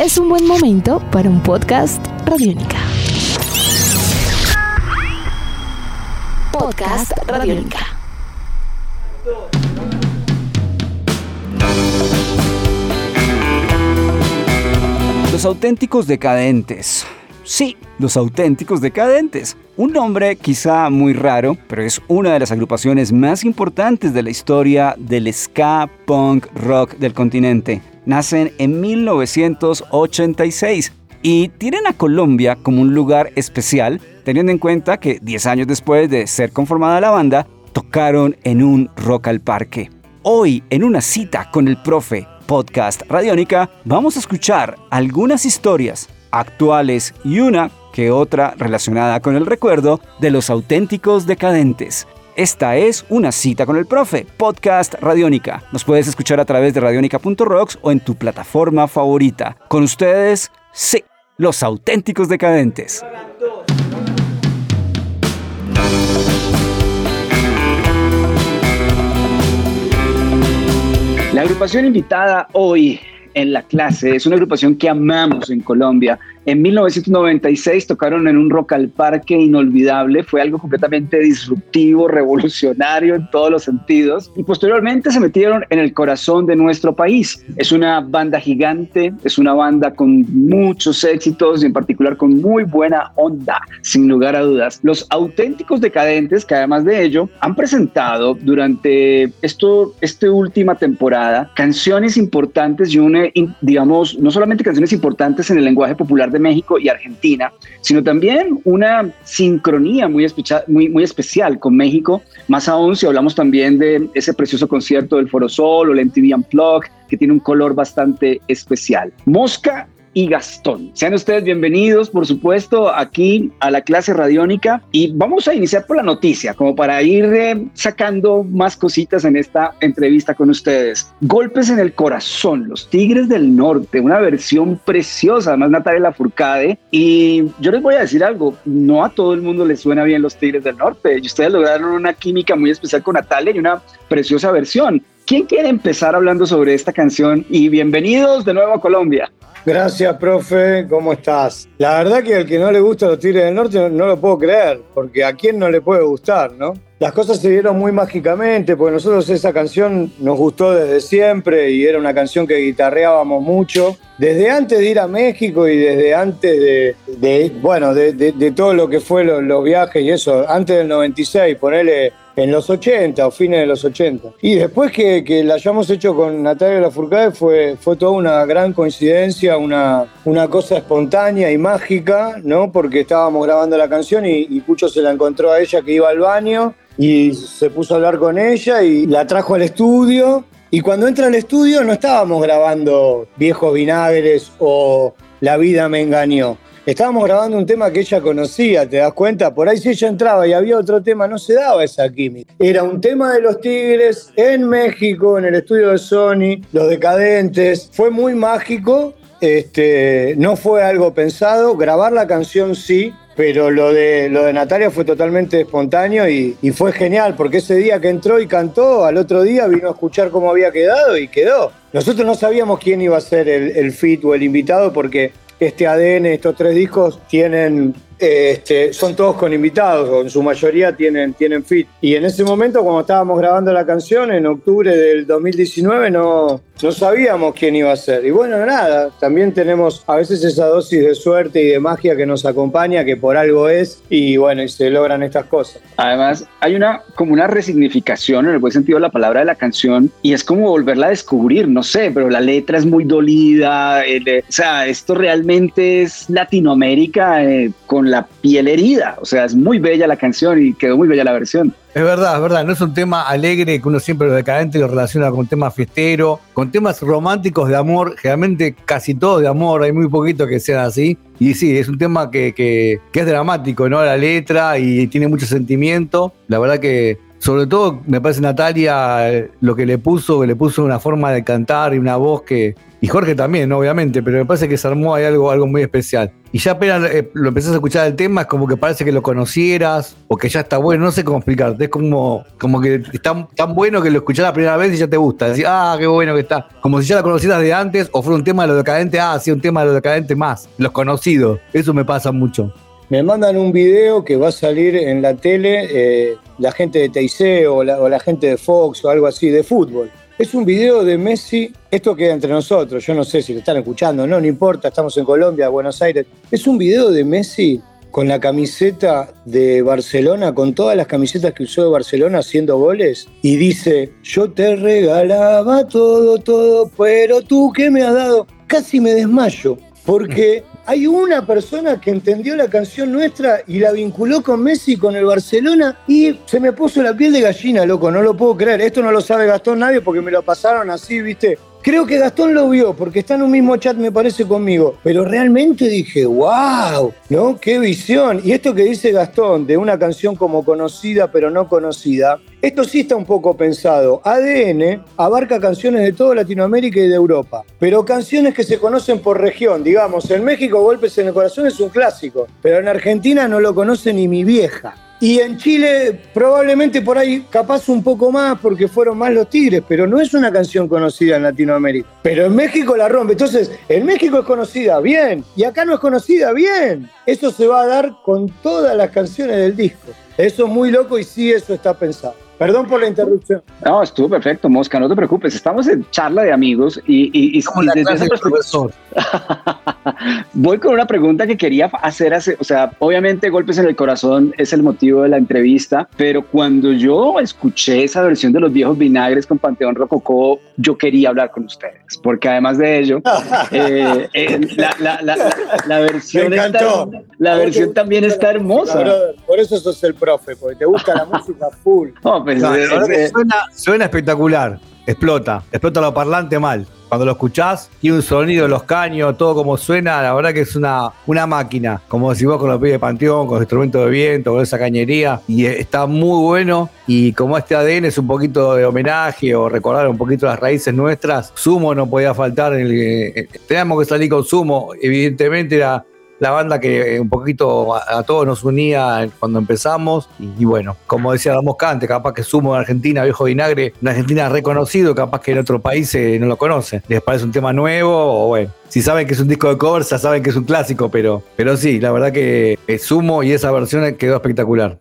es un buen momento para un podcast Radiónica. Podcast Radiónica. Los auténticos decadentes. Sí, los auténticos decadentes. Un nombre quizá muy raro, pero es una de las agrupaciones más importantes de la historia del ska punk rock del continente. Nacen en 1986 y tienen a Colombia como un lugar especial, teniendo en cuenta que 10 años después de ser conformada la banda, tocaron en un Rock al Parque. Hoy, en una cita con el profe podcast Radiónica, vamos a escuchar algunas historias actuales y una que otra relacionada con el recuerdo de los auténticos decadentes. Esta es una cita con el profe, podcast Radiónica. Nos puedes escuchar a través de radionica.rocks o en tu plataforma favorita. Con ustedes, sí, los auténticos decadentes. La agrupación invitada hoy en la clase es una agrupación que amamos en Colombia. En 1996 tocaron en un Rock al Parque inolvidable, fue algo completamente disruptivo, revolucionario en todos los sentidos y posteriormente se metieron en el corazón de nuestro país. Es una banda gigante, es una banda con muchos éxitos y en particular con muy buena onda, sin lugar a dudas. Los auténticos decadentes, que además de ello han presentado durante esto, esta última temporada canciones importantes y una, digamos, no solamente canciones importantes en el lenguaje popular de México y Argentina, sino también una sincronía muy, muy, especial con México, más aún si hablamos también de ese precioso concierto del Foro Sol o el MTV Unplugged, que tiene un color bastante especial. Mosca y Gastón. Sean ustedes bienvenidos, por supuesto, aquí a la clase radiónica y vamos a iniciar por la noticia, como para ir eh, sacando más cositas en esta entrevista con ustedes. Golpes en el corazón, los Tigres del Norte, una versión preciosa, además Natalia Lafourcade. Y yo les voy a decir algo, no a todo el mundo le suena bien los Tigres del Norte y ustedes lograron una química muy especial con Natalia y una preciosa versión. ¿Quién quiere empezar hablando sobre esta canción? Y bienvenidos de nuevo a Colombia. Gracias, profe. ¿Cómo estás? La verdad que al que no le gusta los Tigres del Norte no, lo puedo creer, porque a quién no le puede gustar, ¿no? Las cosas se dieron muy mágicamente, porque nosotros esa canción nos gustó desde siempre y era una canción que guitarreábamos mucho. Desde antes de ir a México y desde antes de, bueno, de, todo lo que fue los, viajes y eso, antes del 96, ponerle en los 80 o fines de los 80. Y después que, que la hayamos hecho con Natalia Lafourcade fue, fue toda una gran coincidencia, una, una cosa espontánea y mágica, ¿no? Porque estábamos grabando la canción y, y Pucho se la encontró a ella que iba al baño y se puso a hablar con ella y la trajo al estudio. Y cuando entra al estudio no estábamos grabando Viejos Vinagres o La vida me engañó estábamos grabando un tema que ella conocía, ¿te das cuenta? Por ahí si ella entraba y había otro tema, no se daba esa química. Era un tema de los Tigres en México, en el estudio de Sony, Los Decadentes. Fue muy mágico, este, no fue algo pensado. Grabar la canción sí, pero lo de, lo de Natalia fue totalmente espontáneo y, fue genial, porque ese día que entró y cantó, al otro día vino a escuchar cómo había quedado y quedó. Nosotros no sabíamos quién iba a ser el, el fit o el invitado porque este ADN, estos tres discos tienen este, son todos con invitados, o en su mayoría tienen, tienen fit. Y en ese momento, cuando estábamos grabando la canción, en octubre del 2019, no, no sabíamos quién iba a ser. Y bueno, nada, también tenemos a veces esa dosis de suerte y de magia que nos acompaña, que por algo es, y bueno, y se logran estas cosas. Además, hay una como una resignificación en el buen sentido de la palabra de la canción, y es como volverla a descubrir, no sé, pero la letra es muy dolida, o sea, esto realmente es Latinoamérica eh, con la piel herida. O sea, es muy bella la canción y quedó muy bella la versión. Es verdad, es verdad. No es un tema alegre que uno siempre lo decadente lo relaciona con temas fiestero, con temas románticos de amor. Generalmente casi todo de amor, hay muy poquito que sean así. Y sí, es un tema que, que, que es dramático, ¿no? La letra y tiene mucho sentimiento. La verdad que sobre todo me parece Natalia lo que le puso, que le puso una forma de cantar y una voz que, Y Jorge también, obviamente, pero me parece que se armó ahí algo, algo muy especial. Y ya apenas eh, lo empezás a escuchar el tema, es como que parece que lo conocieras o que ya está bueno, no sé cómo explicarte. Es como, como que está tan bueno que lo escuchás la primera vez y ya te gusta. Decís, ah, qué bueno que está. Como si ya la conocieras de antes o fue un tema de lo decadente, ah, sí, un tema de lo decadente más. Los conocidos. Eso me pasa mucho. Me mandan un video que va a salir en la tele, eh, la gente de TIC o la, o la gente de Fox o algo así, de fútbol. Es un video de Messi, esto queda entre nosotros, yo no sé si lo están escuchando, no, no importa, estamos en Colombia, Buenos Aires. Es un video de Messi con la camiseta de Barcelona, con todas las camisetas que usó de Barcelona haciendo goles, y dice, yo te regalaba todo, todo, pero tú que me has dado, casi me desmayo, porque hay una persona que entendió la canción nuestra y la vinculó con Messi, con el Barcelona, y se me puso la piel de gallina, loco, no lo puedo creer. Esto no lo sabe Gastón nadie porque me lo pasaron así, viste, Creo que Gastón lo vio porque está en un mismo chat, me parece, conmigo. Pero realmente dije, wow, ¿no? Qué visión. Y esto que dice Gastón de una canción como conocida pero no conocida, esto sí está un poco pensado. ADN abarca canciones de toda Latinoamérica y de Europa, pero canciones que se conocen por región. Digamos, en México Golpes en el Corazón es un clásico, pero en Argentina no lo conoce ni mi vieja. Y en Chile probablemente por ahí capaz un poco más porque fueron más los Tigres, pero no es una canción conocida en Latinoamérica. Pero en México la rompe. Entonces, en México es conocida, bien. Y acá no es conocida, bien. Eso se va a dar con todas las canciones del disco. Eso es muy loco y sí, eso está pensado. Perdón por la interrupción. No, estuvo perfecto, Mosca, no te preocupes. Estamos en charla de amigos y, y, y Como la desde clase del profesor. Voy con una pregunta que quería hacer, hace, o sea, obviamente Golpes en el Corazón es el motivo de la entrevista, pero cuando yo escuché esa versión de los viejos vinagres con Panteón Rococó, yo quería hablar con ustedes, porque además de ello, eh, eh, la, la, la, la, versión, está, la versión también está hermosa. Por eso sos el profe, porque te gusta la música full. No, pues, No, eh, eh, suena, suena espectacular. Explota. Explota lo parlante mal. Cuando lo escuchás, tiene un sonido, los caños, todo como suena, la verdad que es una, una máquina. Como si vos con los pies de panteón, con los instrumentos de viento, con esa cañería. Y eh, está muy bueno. Y como este ADN es un poquito de homenaje o recordar un poquito las raíces nuestras, Sumo no podía faltar. En el, eh, teníamos que salir con Sumo. Evidentemente era la banda que un poquito a, todos nos unía cuando empezamos. Y, bueno, como decía Ramos Cante, capaz que Sumo en Argentina, Viejo Vinagre, en Argentina reconocido, capaz que en otro país eh, no lo conocen. Les parece un tema nuevo o bueno. Si saben que es un disco de covers, ya saben que es un clásico, pero, pero sí, la verdad que eh, Sumo y esa versión quedó espectacular.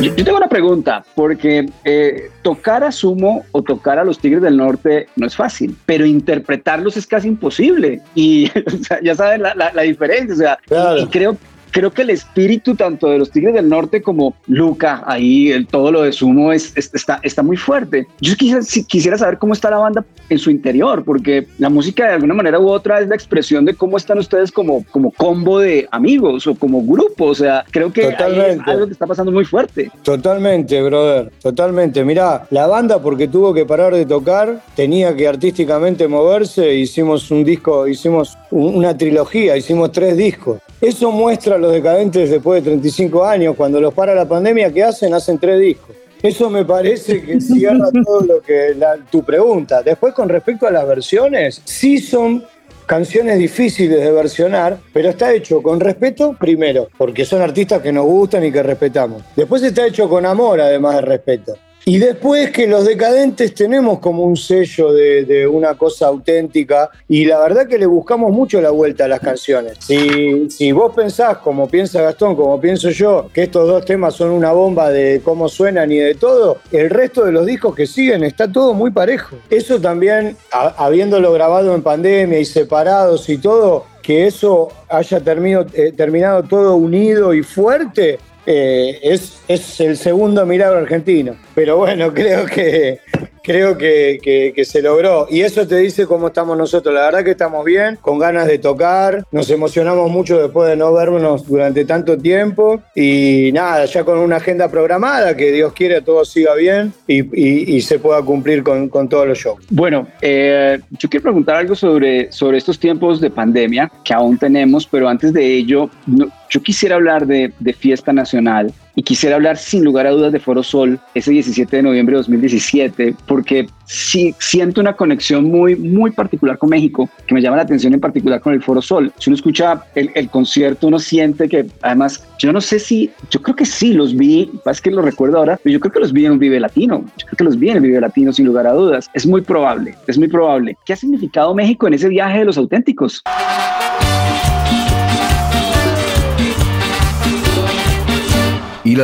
Yo, yo tengo una pregunta, porque eh, tocar a Sumo o tocar a los Tigres del Norte no es fácil, pero interpretarlos es casi imposible. Y o sea, ya saben la, la- la diferencia. O sea, Claro. y creo, creo que el espíritu tanto de los Tigres del Norte como Luca, ahí el, todo lo de Sumo es, es- está, está muy fuerte. Yo quisiera, si- quisiera saber cómo está la banda en su interior, porque la música de alguna manera u otra es la expresión de cómo están ustedes como, como combo de amigos o como grupo. O sea, creo que ahí es algo que está pasando muy fuerte. Totalmente, brother, totalmente. Mirá, la banda porque tuvo que parar de tocar, tenía que artísticamente moverse, hicimos un disco, hicimos un- una trilogía, hicimos tres discos. Eso muestra los decadentes después de 35 años, cuando los para la pandemia, ¿qué hacen? Hacen tres discos. Eso me parece que cierra todo lo que la- tu pregunta. Después, con respecto a las versiones, sí son canciones difíciles de versionar, pero está hecho con respeto primero, porque son artistas que nos gustan y que respetamos. Después está hecho con amor, además de respeto. Y después que los decadentes tenemos como un sello de, una cosa auténtica y la verdad que le buscamos mucho la vuelta a las canciones. Si, si vos pensás, como piensa Gastón, como pienso yo, que estos dos temas son una bomba de cómo suenan y de todo, el resto de los discos que siguen está todo muy parejo. Eso también, habiéndolo grabado en pandemia y separados y todo, que eso haya eh, terminado todo unido y fuerte, eh, es, es el segundo milagro argentino. Pero bueno, creo que creo que, que- se logró. Y eso te dice cómo estamos nosotros. La verdad que estamos bien, con ganas de tocar. Nos emocionamos mucho después de no vernos durante tanto tiempo. Y nada, ya con una agenda programada, que Dios quiere todo siga bien y, se pueda cumplir con, con todos los shows. Bueno, eh, yo quiero preguntar algo sobre, sobre estos tiempos de pandemia que aún tenemos, pero antes de ello, yo quisiera hablar de, de fiesta nacional Y quisiera hablar sin lugar a dudas de Foro Sol ese 17 de noviembre de 2017, porque sí siento una conexión muy, muy particular con México, que me llama la atención en particular con el Foro Sol. Si uno escucha el, el concierto, uno siente que además, yo no sé si, yo creo que sí los vi, es que lo recuerdo ahora, pero yo creo que los vi en un Vive Latino, yo creo que los vi en el Vive Latino sin lugar a dudas. Es muy probable, es muy probable. ¿Qué ha significado México en ese viaje de los auténticos?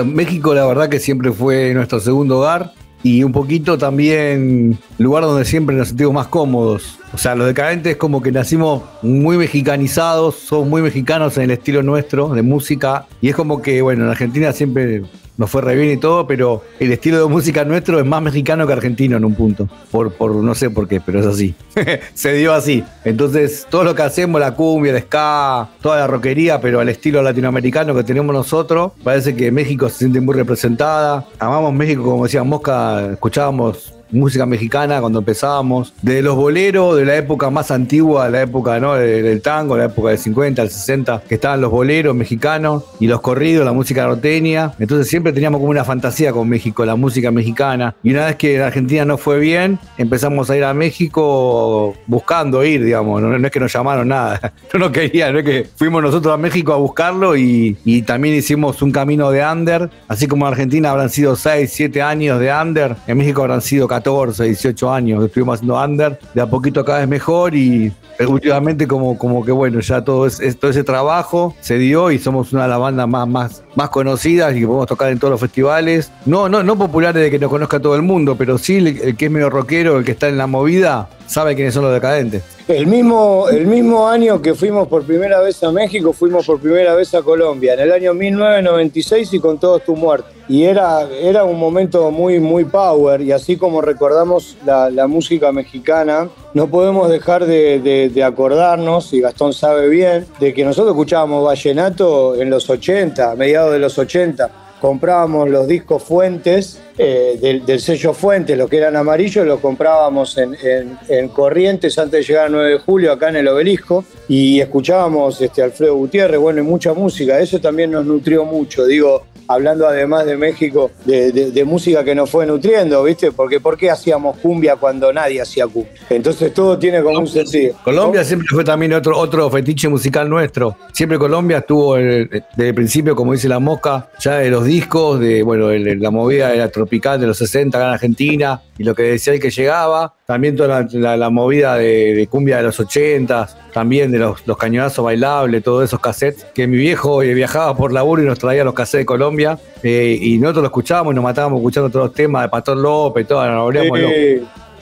México, la verdad que siempre fue nuestro segundo hogar y un poquito también lugar donde siempre nos sentimos más cómodos. O sea, los decadentes es como que nacimos muy mexicanizados, somos muy mexicanos en el estilo nuestro de música y es como que, bueno, en Argentina siempre nos fue re bien y todo, pero el estilo de música nuestro es más mexicano que argentino en un punto. Por, por no sé por qué, pero es así. Se dio así. Entonces, todo lo que hacemos, la cumbia, el ska, toda la rockería, pero al estilo latinoamericano que tenemos nosotros, parece que México se siente muy representada. Amamos México, como decía Mosca, escuchábamos música mexicana cuando empezábamos, de los boleros, de la época más antigua, la época ¿no? del, tango, la época del 50, del 60, que estaban los boleros mexicanos y los corridos, la música norteña. Entonces siempre teníamos como una fantasía con México, la música mexicana. Y una vez que en Argentina no fue bien, empezamos a ir a México buscando ir, digamos. No, es que nos llamaron nada, no nos querían, no es que fuimos nosotros a México a buscarlo y, y también hicimos un camino de under. Así como en Argentina habrán sido 6, 7 años de under, en México habrán sido 14, 18 años estuvimos haciendo under, de a poquito cada vez mejor y últimamente como, como que bueno, ya todo, es, todo ese trabajo se dio y somos una de las bandas más, más, más conocidas y que podemos tocar en todos los festivales. No, no, no populares de que nos conozca todo el mundo, pero sí el que es medio rockero, el que está en la movida, sabe quiénes son los decadentes. El mismo, el mismo año que fuimos por primera vez a México, fuimos por primera vez a Colombia, en el año 1996 y con todos tu muerte. Y era, era un momento muy, muy power, y así como recordamos la, música mexicana, no podemos dejar de, acordarnos, y Gastón sabe bien, de que nosotros escuchábamos vallenato en los 80, a mediados de los 80 comprábamos los discos Fuentes, eh, del, sello Fuentes, los que eran amarillos, los comprábamos en, en, en, Corrientes antes de llegar al 9 de julio, acá en el obelisco, y escuchábamos este, Alfredo Gutiérrez, bueno, y mucha música, eso también nos nutrió mucho, digo, hablando además de México, de, de, de, música que nos fue nutriendo, ¿viste? Porque ¿por qué hacíamos cumbia cuando nadie hacía cumbia? Entonces todo tiene como un sentido. Colombia ¿no? siempre fue también otro, otro fetiche musical nuestro. Siempre Colombia estuvo desde el principio, como dice la mosca, ya de los discos, de bueno, el, la movida era tropical de los 60 acá en Argentina, y lo que decía el que llegaba, también toda la, la, la movida de, de, cumbia de los 80, también de los, los, cañonazos bailables, todos esos cassettes, que mi viejo eh, viajaba por laburo y nos traía los cassettes de Colombia, eh, y nosotros los escuchábamos y nos matábamos escuchando todos los temas de Pastor López, todo, nos volvíamos.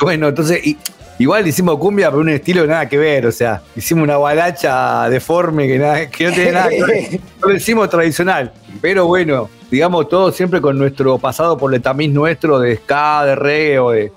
Bueno, entonces, y, igual hicimos cumbia, pero un estilo nada que ver, o sea, hicimos una balacha deforme que, nada, que no tiene nada que ver, no lo hicimos tradicional, pero bueno, digamos todo siempre con nuestro pasado por el tamiz nuestro de ska, de reggae o de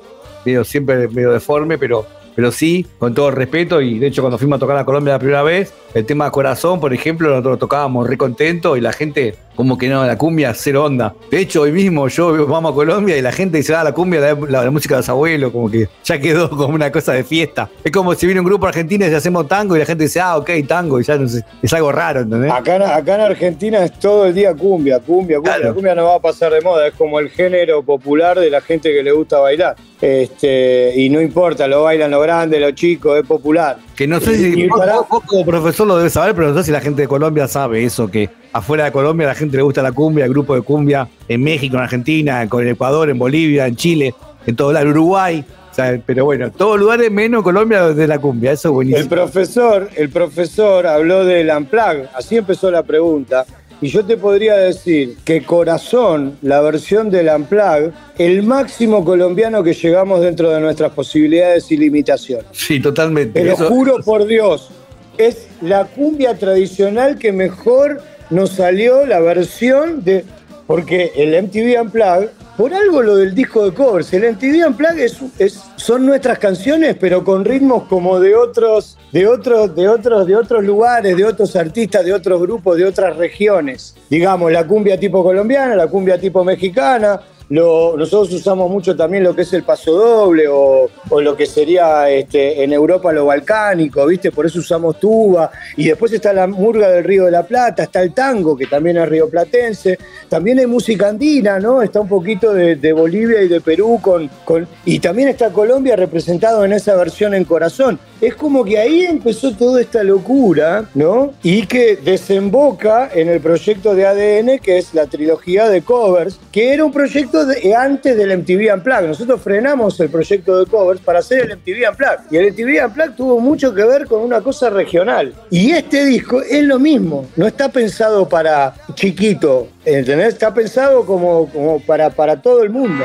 medio, siempre medio deforme, pero, pero sí, con todo el respeto. Y de hecho, cuando fuimos a tocar a Colombia la primera vez, el tema Corazón, por ejemplo, nosotros lo tocábamos re contentos y la gente, como que no, la cumbia, cero onda. De hecho, hoy mismo yo vamos a Colombia y la gente dice, ah, la cumbia, la, la, la, música de los abuelos, como que ya quedó como una cosa de fiesta. Es como si viene un grupo argentino y hacemos tango y la gente dice, ah, ok, tango, y ya no sé, es algo raro, ¿entendés? Acá, acá en Argentina es todo el día cumbia, cumbia, cumbia. Claro. La cumbia no va a pasar de moda, es como el género popular de la gente que le gusta bailar. Este, y no importa, lo bailan los grandes, los chicos, es popular. Que no sé si vos, vos, como profesor lo debes saber, pero no sé si la gente de Colombia sabe eso, que afuera de Colombia a la gente le gusta la cumbia, el grupo de cumbia en México, en Argentina, en Ecuador, en Bolivia, en Chile, en todo lado, Uruguay. O sea, pero bueno, todos lugares menos Colombia de la cumbia, eso es buenísimo. El profesor, el profesor habló del Amplag, así empezó la pregunta. Y yo te podría decir que Corazón, la versión del Amplag, el máximo colombiano que llegamos dentro de nuestras posibilidades y limitaciones. Sí, totalmente. Te lo Eso... juro por Dios, es la cumbia tradicional que mejor nos salió la versión de. Porque el MTV Unplugged, por algo lo del disco de covers, el MTV Unplugged es, es, son nuestras canciones, pero con ritmos como de otros, de otros, de otros, de otros lugares, de otros artistas, de otros grupos, de otras regiones. Digamos, la cumbia tipo colombiana, la cumbia tipo mexicana, nosotros usamos mucho también lo que es el paso doble o, lo que sería este, en Europa lo balcánico, ¿viste? Por eso usamos tuba. Y después está la murga del Río de la Plata, está el tango, que también es rioplatense. También hay música andina, ¿no? Está un poquito de, Bolivia y de Perú con, con, y también está Colombia representado en esa versión en corazón. Es como que ahí empezó toda esta locura, ¿no? Y que desemboca en el proyecto de ADN, que es la trilogía de covers, que era un proyecto de, antes del MTV Unplugged. Nosotros frenamos el proyecto de covers para hacer el MTV Unplugged. Y el MTV Unplugged tuvo mucho que ver con una cosa regional. Y este disco es lo mismo, no está pensado para chiquito, ¿entendés? Está pensado como, como para, para todo el mundo.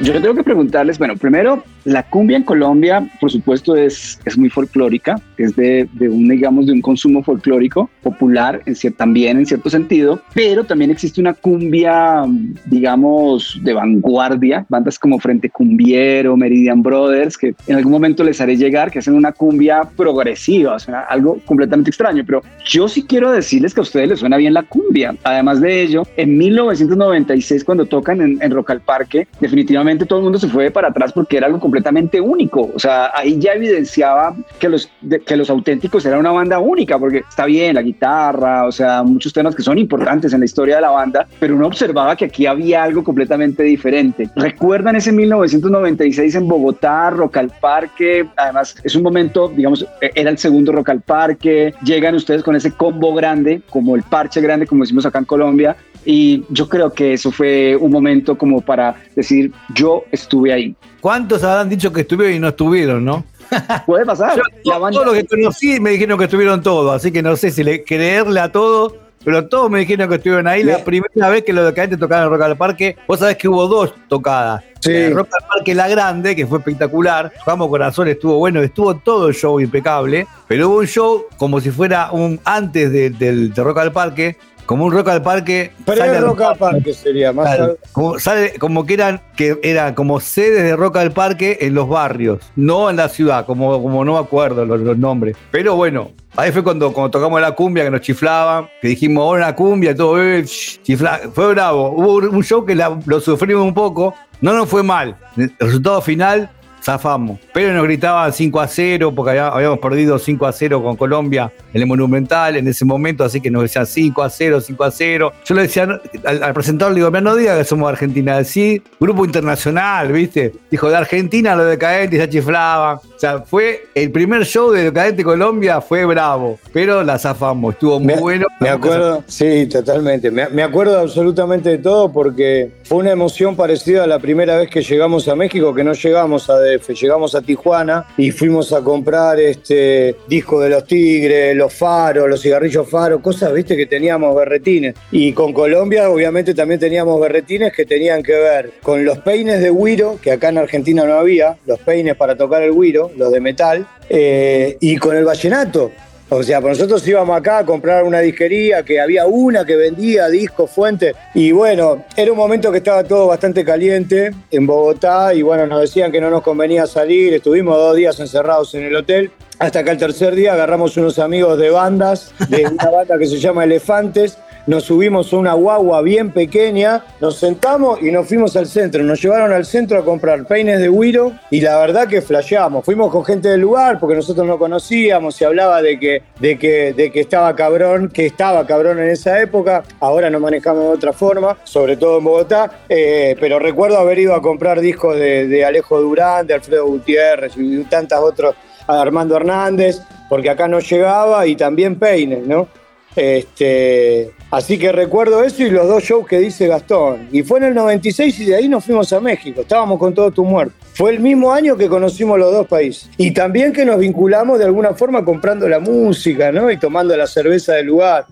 Yo tengo que preguntarles, bueno, primero, la cumbia en Colombia, por supuesto, es, es muy folclórica, es de, de, un, digamos, de un consumo folclórico popular en también en cierto sentido, pero también existe una cumbia, digamos, de vanguardia, bandas como Frente Cumbiero, Meridian Brothers, que en algún momento les haré llegar, que hacen una cumbia progresiva, o sea, algo completamente extraño, pero yo sí quiero decirles que a ustedes les suena bien la cumbia. Además de ello, en 1996, cuando tocan en, en Rock al Parque, definitivamente definitivamente todo el mundo se fue para atrás porque era algo completamente único. O sea, ahí ya evidenciaba que los, que los auténticos era una banda única, porque está bien la guitarra, o sea, muchos temas que son importantes en la historia de la banda, pero uno observaba que aquí había algo completamente diferente. ¿Recuerdan ese 1996 en Bogotá, Rock al Parque? Además, es un momento, digamos, e-, era el segundo Rock al Parque, llegan ustedes con ese combo grande, como el parche grande, como decimos acá en Colombia, y yo creo que eso fue un momento como para decir, yo estuve ahí. ¿Cuántos habrán dicho que estuvieron y no estuvieron, no? Puede pasar. Todos los que conocí me dijeron que estuvieron todos, así que no sé si le, creerle a todos, pero todos me dijeron que estuvieron ahí. La primera vez que los decadentes tocaron en Rock al Parque, vos sabés que hubo dos tocadas. Sí. Rock al Parque La Grande, que fue espectacular. Vamos Corazón estuvo bueno, estuvo todo el show impecable, pero hubo un show como si fuera un antes del de Rock al Parque, como un rock al parque. Pero rock al parque sería más. como, sale, como que eran que como sedes de rock al parque en los barrios, no en la ciudad, como, como no me acuerdo los, nombres. Pero bueno, ahí fue cuando, cuando tocamos la cumbia que nos chiflaban, que dijimos, ahora la cumbia, todo, eh, chifla. Fue bravo. Hubo un show que lo sufrimos un poco, no nos fue mal. El resultado final zafamos. Pero nos gritaban 5 a 0 porque habíamos perdido 5 a 0 con Colombia en el Monumental en ese momento, así que nos decían 5 a 0, 5 a 0. Yo le decía al, presentador, le digo, no diga que somos Argentina, sí, grupo internacional, ¿viste? Dijo, de Argentina los decadentes se chiflaban. O sea, fue el primer show de Decadente Colombia, fue bravo, pero la zafamos, estuvo muy bueno. Me acuerdo, sí, totalmente. Me, me acuerdo absolutamente de todo porque fue una emoción parecida a la primera vez que llegamos a México, que no llegamos a llegamos a Tijuana y fuimos a comprar este disco de los Tigres, los faros, los cigarrillos faros, cosas, viste, que teníamos berretines. Y con Colombia, obviamente, también teníamos berretines que tenían que ver con los peines de Wiro, que acá en Argentina no había, los peines para tocar el Wiro, los de metal, eh, y con el vallenato. O sea, pues nosotros íbamos acá a comprar una disquería que había una que vendía discos, fuentes. Y bueno, era un momento que estaba todo bastante caliente en Bogotá. Y bueno, nos decían que no nos convenía salir. Estuvimos dos días encerrados en el hotel. Hasta que al tercer día agarramos unos amigos de bandas, de una banda que se llama Elefantes nos subimos a una guagua bien pequeña, nos sentamos y nos fuimos al centro. Nos llevaron al centro a comprar peines de Wiro y la verdad que flasheamos. Fuimos con gente del lugar porque nosotros no conocíamos, se hablaba de que, de que, de que estaba cabrón, que estaba cabrón en esa época. Ahora nos manejamos de otra forma, sobre todo en Bogotá. Eh, pero recuerdo haber ido a comprar discos de, de Alejo Durán, de Alfredo Gutiérrez y tantas otros, Armando Hernández, porque acá no llegaba y también peines, ¿no? Este, así que recuerdo eso y los dos shows que dice Gastón. Y fue en el 96 y de ahí nos fuimos a México. Estábamos con todo tu muerto. Fue el mismo año que conocimos los dos países. Y también que nos vinculamos de alguna forma comprando la música, ¿no? Y tomando la cerveza del lugar.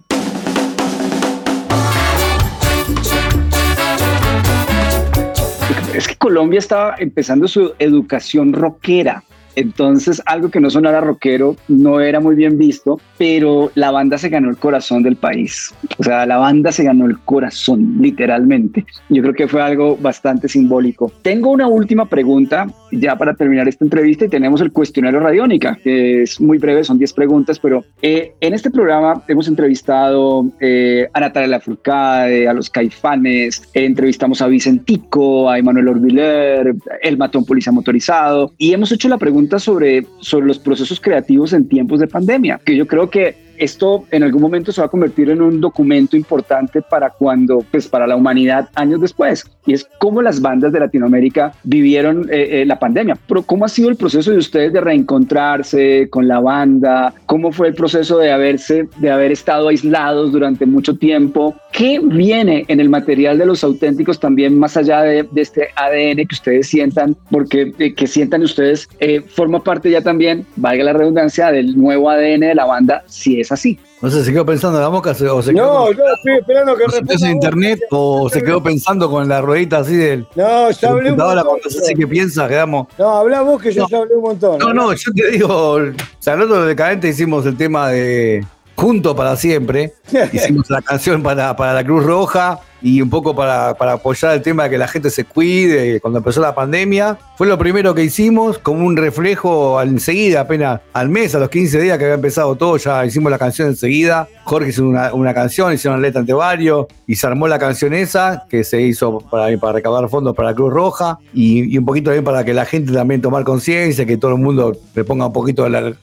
Es que Colombia estaba empezando su educación rockera Entonces, algo que no sonara rockero no era muy bien visto, pero la banda se ganó el corazón del país. O sea, la banda se ganó el corazón, literalmente. Yo creo que fue algo bastante simbólico. Tengo una última pregunta ya para terminar esta entrevista y tenemos el cuestionario Radiónica, que es muy breve, son 10 preguntas, pero eh, en este programa hemos entrevistado eh, a Natalia Lafourcade, a los Caifanes, entrevistamos a Vicentico, a Emanuel Orbiler, el matón policía motorizado y hemos hecho la pregunta sobre, sobre los procesos creativos en tiempos de pandemia, que yo creo que esto en algún momento se va a convertir en un documento importante para cuando, pues para la humanidad años después. Y es cómo las bandas de Latinoamérica vivieron eh, eh, la pandemia. Pero cómo ha sido el proceso de ustedes de reencontrarse con la banda, cómo fue el proceso de haberse, de haber estado aislados durante mucho tiempo. ¿Qué viene en el material de los auténticos también más allá de, este ADN que ustedes sientan, porque eh, que sientan ustedes forma parte ya también, valga la redundancia, del nuevo ADN de la banda, si es así. No sé, se quedó pensando en la boca o se No, yo estoy esperando que responda. en internet o se quedó pensando con la ruedita así del. No, ya hablé un montón. Cuando se que piensa, quedamos. No, habla vos que yo ya hablé un montón. No, no, yo te digo. O sea, nosotros decadente hicimos el tema de Junto para siempre. Hicimos la canción para, para la Cruz Roja y un poco para, apoyar el tema de que la gente se cuide cuando empezó la pandemia. Fue lo primero que hicimos, como un reflejo enseguida, apenas al mes, a los 15 días que había empezado todo, ya hicimos la canción enseguida. Jorge hizo una, canción, hicieron una letra ante varios y se armó la canción esa que se hizo para, para recabar fondos para la Cruz Roja y, un poquito también para que la gente también tomar conciencia, que todo el mundo le ponga un poquito la,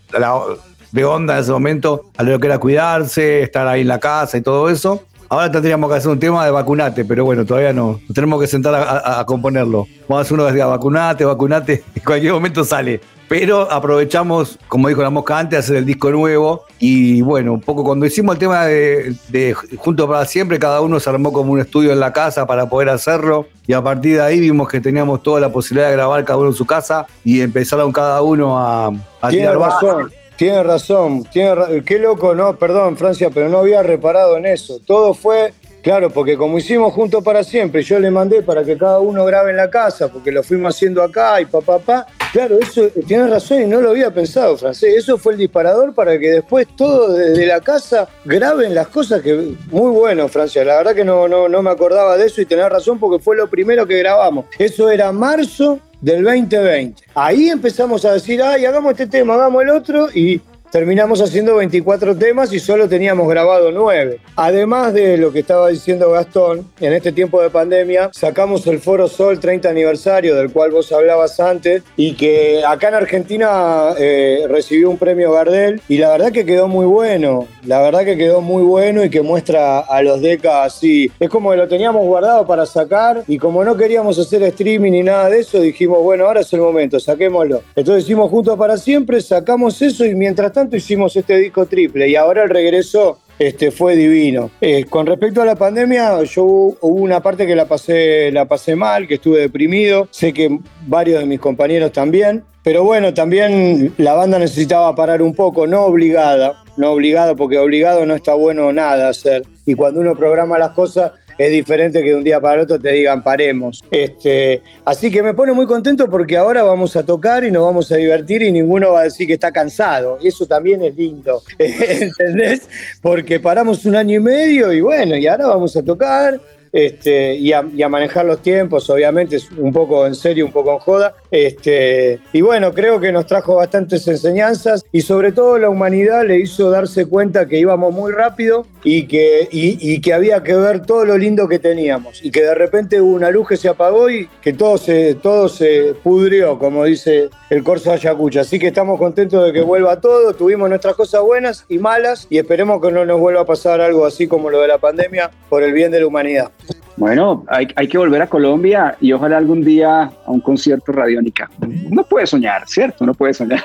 de onda en ese momento a lo que era cuidarse, estar ahí en la casa y todo eso. Ahora tendríamos que hacer un tema de vacunate, pero bueno, todavía no. tenemos que sentar a, componerlo. Vamos a hacer uno que diga vacunate, vacunate, en cualquier momento sale. Pero aprovechamos, como dijo la mosca antes, hacer el disco nuevo. Y bueno, un poco cuando hicimos el tema de, de Juntos para Siempre, cada uno se armó como un estudio en la casa para poder hacerlo. Y a partir de ahí vimos que teníamos toda la posibilidad de grabar cada uno en su casa y empezaron cada uno a, a tirar razón. Tiene razón, tiene qué loco, no, perdón Francia, pero no había reparado en eso. Todo fue, claro, porque como hicimos juntos para siempre, yo le mandé para que cada uno grabe en la casa, porque lo fuimos haciendo acá y papá, papá. Claro, eso tiene razón y no lo había pensado, Francés. Eso fue el disparador para que después todo desde la casa graben las cosas que. Muy bueno, Francia. La verdad que no, no, no me acordaba de eso y tenés razón porque fue lo primero que grabamos. Eso era marzo del 2020. Ahí empezamos a decir, ay, hagamos este tema, hagamos el otro, y terminamos haciendo 24 temas y solo teníamos grabado 9. Además de lo que estaba diciendo Gastón, en este tiempo de pandemia sacamos el Foro Sol 30 aniversario del cual vos hablabas antes y que acá en Argentina eh, recibió un premio Gardel y la verdad que quedó muy bueno, la verdad que quedó muy bueno y que muestra a los DECA así. Es como que lo teníamos guardado para sacar y como no queríamos hacer streaming ni nada de eso, dijimos, bueno, ahora es el momento, saquémoslo. Entonces hicimos Juntos para Siempre, sacamos eso y mientras hicimos este disco triple y ahora el regreso este, fue divino. Eh, con respecto a la pandemia, yo hubo una parte que la pasé, la pasé mal, que estuve deprimido. Sé que varios de mis compañeros también. Pero bueno, también la banda necesitaba parar un poco, no obligada, no obligada, porque obligado no está bueno nada hacer. Y cuando uno programa las cosas, es diferente que de un día para el otro te digan paremos. Este, así que me pone muy contento porque ahora vamos a tocar y nos vamos a divertir y ninguno va a decir que está cansado. Eso también es lindo, ¿entendés? Porque paramos un año y medio y bueno, y ahora vamos a tocar este, y, a, manejar los tiempos, obviamente, un poco en serio, un poco en joda. Este, y bueno, creo que nos trajo bastantes enseñanzas y sobre todo la humanidad le hizo darse cuenta que íbamos muy rápido y que, y, que había que ver todo lo lindo que teníamos y que de repente hubo una luz que se apagó y que todo se, todo se pudrió, como dice el Corso Ayacucho. Así que estamos contentos de que vuelva todo, tuvimos nuestras cosas buenas y malas y esperemos que no nos vuelva a pasar algo así como lo de la pandemia por el bien de la humanidad. Bueno, hay, que volver a Colombia y ojalá algún día a un concierto radiónica. Uno puede soñar, ¿cierto? Uno puede soñar.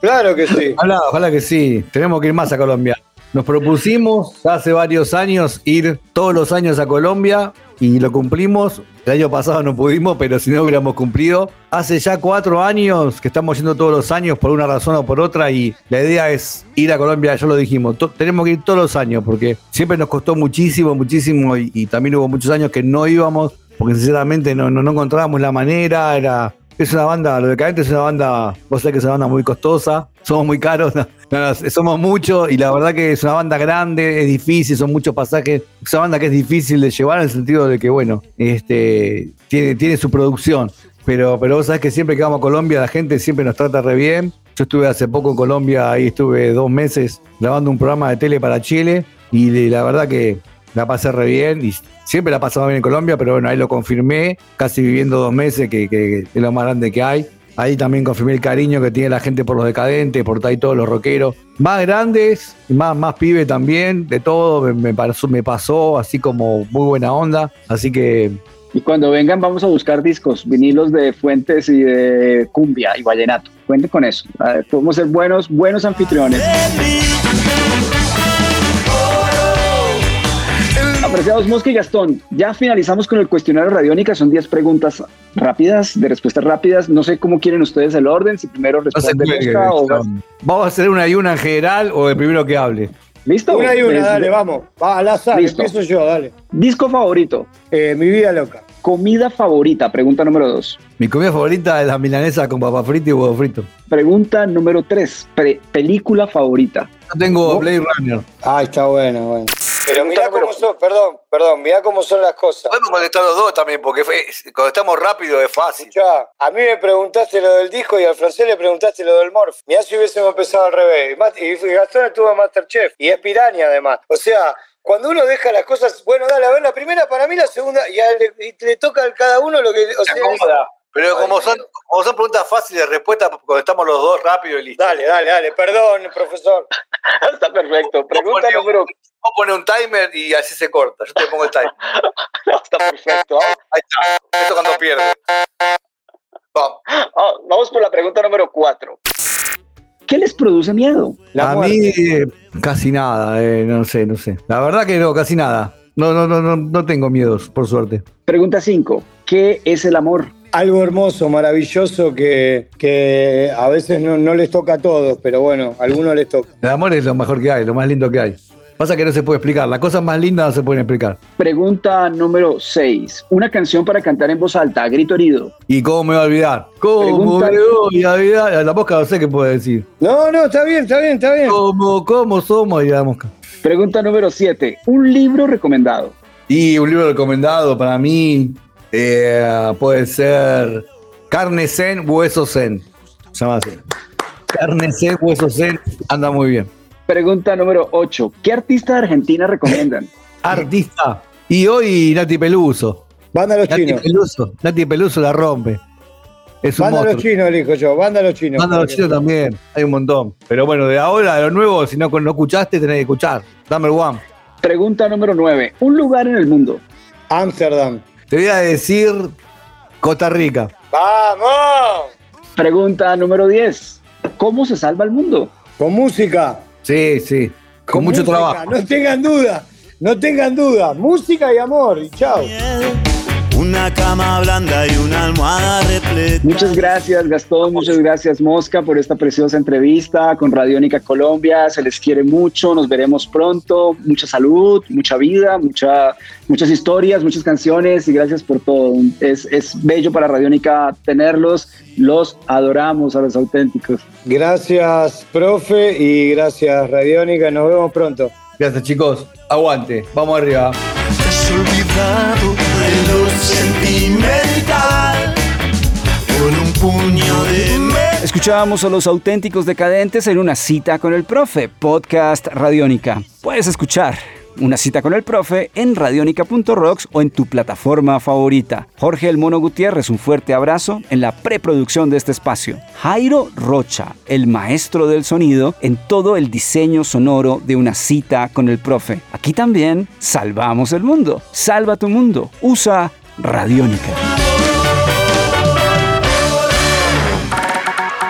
Claro que sí. Ojalá, ojalá que sí. Tenemos que ir más a Colombia. Nos propusimos hace varios años ir todos los años a Colombia y lo cumplimos. El año pasado no pudimos, pero si no hubiéramos cumplido. Hace ya cuatro años que estamos yendo todos los años por una razón o por otra y la idea es ir a Colombia, ya lo dijimos, tenemos que ir todos los años porque siempre nos costó muchísimo, muchísimo y, también hubo muchos años que no íbamos porque sinceramente no, no, no encontrábamos la manera, era Es una banda, Los Decadentes es una banda, vos sabés que es una banda muy costosa, somos muy caros, no, no, somos muchos y la verdad que es una banda grande, es difícil, son muchos pasajes. Es una banda que es difícil de llevar en el sentido de que, bueno, este, tiene, su producción. Pero, pero vos sabés que siempre que vamos a Colombia la gente siempre nos trata re bien. Yo estuve hace poco en Colombia, ahí estuve dos meses grabando un programa de tele para Chile y la verdad que la pasé re bien y siempre la pasaba bien en Colombia, pero bueno, ahí lo confirmé, casi viviendo dos meses, que es lo más grande que hay. Ahí también confirmé el cariño que tiene la gente por los decadentes, por ahí todos los rockeros. Más grandes, más, más pibe también, de todo, me, me pasó, me pasó así como muy buena onda. Así que Y cuando vengan vamos a buscar discos, vinilos de Fuentes y de Cumbia y Vallenato. Cuenten con eso. A ver, Podemos ser buenos, buenos anfitriones. Apreciados Mosca y Gastón, ya finalizamos con el cuestionario Radiónica. Son 10 preguntas rápidas, de respuestas rápidas. No sé cómo quieren ustedes el orden, si primero no responde cuelgue, Mosca o... Gastón. Vamos a hacer una y una en general o el primero que hable. ¿Listo? Una y una, Pues, dale, vamos. Va al azar, Listo. empiezo yo, dale. Disco favorito, Eh, mi vida loca. comida favorita, pregunta número 2. Mi comida favorita es la milanesa con papa frita y huevo frito. Pregunta número 3, película favorita. Yo tengo Blade Runner. Ah, está bueno, bueno. Pero mirá cómo son, perdón, perdón, mirá cómo son las cosas. Podemos contestar los dos también, porque cuando estamos rápido es fácil. Escuchá, a mí me preguntaste lo del disco y al francés le preguntaste lo del morph. Mirá si hubiésemos empezado al revés. Y Gastón estuvo en Masterchef. Y es piraña además. O sea, cuando uno deja las cosas, bueno, dale, a ver, la primera para mí, la segunda, y, a- le, y le toca a cada uno lo que. O sea, Pero como son, como son preguntas fáciles, respuestas, contestamos los dos rápido y listo. Dale, dale, dale, perdón, profesor. Está perfecto. Pregunta Vos número... Vos pones un timer y así se corta. Yo te pongo el timer. Está perfecto. Ahí está. Eso cuando pierde. Vamos. Ah, vamos por la pregunta número 4. ¿Qué les produce miedo? La a muerte. mí eh, casi nada, eh, no sé, no sé. La verdad que no, casi nada. No, no, no, no, no tengo miedos, por suerte. Pregunta 5. ¿Qué es el amor? Algo hermoso, maravilloso que, que a veces no, no les toca a todos, pero bueno, a algunos les toca. El amor es lo mejor que hay, lo más lindo que hay. Pasa que no se puede explicar. Las cosas más lindas no se pueden explicar. Pregunta número 6. Una canción para cantar en voz alta, grito herido. ¿Y cómo me voy a olvidar? ¿Cómo Pregunta- me voy a olvidar? La mosca no sé qué puede decir. No, no, está bien, está bien, está bien. ¿Cómo, cómo somos? Y la mosca. Pregunta número 7. Un libro recomendado. Y un libro recomendado para mí eh, puede ser Carne Zen, Hueso Zen. Se llama así. Carne Zen, Hueso Zen. Anda muy bien. Pregunta número 8. ¿Qué artista de Argentina recomiendan? Artista. Y hoy Nati Peluso. Banda los Nati chinos. Peluso. Nati Peluso la rompe. Es un Banda los monstruo. chinos, elijo yo. Banda los chinos. Banda los chinos también. Hay un montón. Pero bueno, de ahora, de lo nuevo, si no, no escuchaste, tenés que escuchar. Dame el one. Pregunta número 9. Un lugar en el mundo. Ámsterdam. Te voy a decir Costa Rica. ¡Vamos! Pregunta número 10. ¿Cómo se salva el mundo? Con música. Sí, sí. Con, mucho música, trabajo. No tengan duda. No tengan duda. Música y amor. Y chao. Una cama blanda y una almohada repleta. Muchas gracias Gastón, muchas gracias Mosca por esta preciosa entrevista con Radiónica Colombia. Se les quiere mucho, nos veremos pronto. Mucha salud, mucha vida, mucha, muchas historias, muchas canciones y gracias por todo. Es, es bello para Radiónica tenerlos. Los adoramos a los auténticos. Gracias, profe. Y gracias, Radiónica. Nos vemos pronto. Gracias, chicos. Aguante. Vamos arriba. Has olvidado sentimental con un puño de Escuchábamos a los auténticos decadentes en una cita con el profe, podcast Radiónica. Puedes escuchar una cita con el profe en radionica.rocks o en tu plataforma favorita. Jorge El Mono Gutiérrez, un fuerte abrazo en la preproducción de este espacio. Jairo Rocha, el maestro del sonido en todo el diseño sonoro de una cita con el profe. Aquí también salvamos el mundo. Salva tu mundo. Usa Radiónica.